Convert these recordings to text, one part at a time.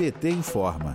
PT informa.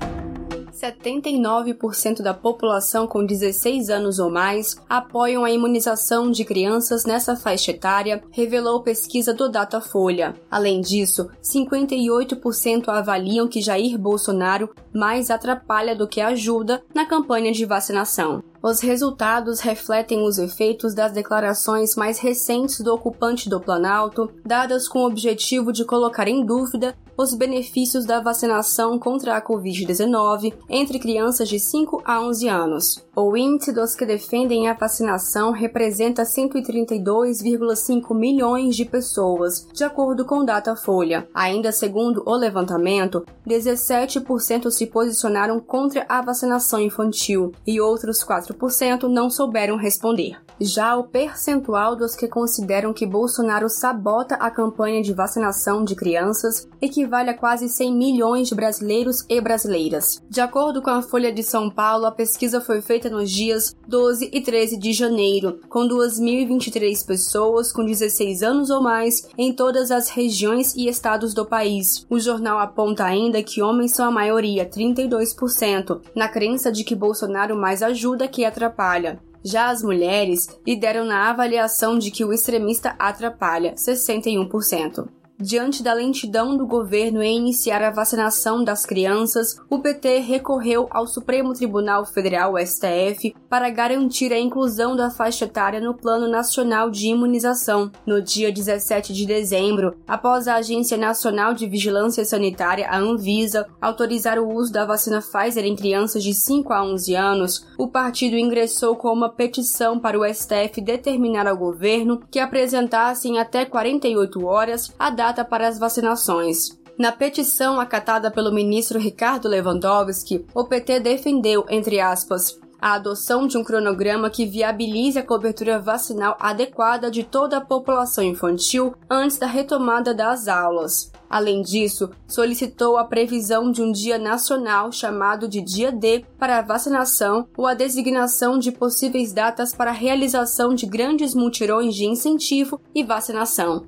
79% da população com 16 anos ou mais apoiam a imunização de crianças nessa faixa etária, revelou pesquisa do Datafolha. Além disso, 58% avaliam que Jair Bolsonaro mais atrapalha do que ajuda na campanha de vacinação. Os resultados refletem os efeitos das declarações mais recentes do ocupante do Planalto, dadas com o objetivo de colocar em dúvida os benefícios da vacinação contra a Covid-19 entre crianças de 5 a 11 anos. O índice dos que defendem a vacinação representa 132,5 milhões de pessoas, de acordo com Datafolha. Ainda segundo o levantamento, 17% se posicionaram contra a vacinação infantil e outros 4% não souberam responder. Já o percentual dos que consideram que Bolsonaro sabota a campanha de vacinação de crianças equivale a quase 100 milhões de brasileiros e brasileiras. De acordo com a Folha de São Paulo, a pesquisa foi feita nos dias 12 e 13 de janeiro, com 2.023 pessoas com 16 anos ou mais em todas as regiões e estados do país. O jornal aponta ainda que homens são a maioria, 32%, na crença de que Bolsonaro mais ajuda que atrapalha. Já as mulheres lideram na avaliação de que o extremista atrapalha, 61%. Diante da lentidão do governo em iniciar a vacinação das crianças, o PT recorreu ao Supremo Tribunal Federal, STF, para garantir a inclusão da faixa etária no Plano Nacional de Imunização. No dia 17 de dezembro, após a Agência Nacional de Vigilância Sanitária, a Anvisa, autorizar o uso da vacina Pfizer em crianças de 5 a 11 anos, o partido ingressou com uma petição para o STF determinar ao governo que apresentasse em até 48 horas a data data para as vacinações. Na petição acatada pelo ministro Ricardo Lewandowski, o PT defendeu, entre aspas, a adoção de um cronograma que viabilize a cobertura vacinal adequada de toda a população infantil antes da retomada das aulas. Além disso, solicitou a previsão de um dia nacional chamado de Dia D para a vacinação ou a designação de possíveis datas para a realização de grandes mutirões de incentivo e vacinação.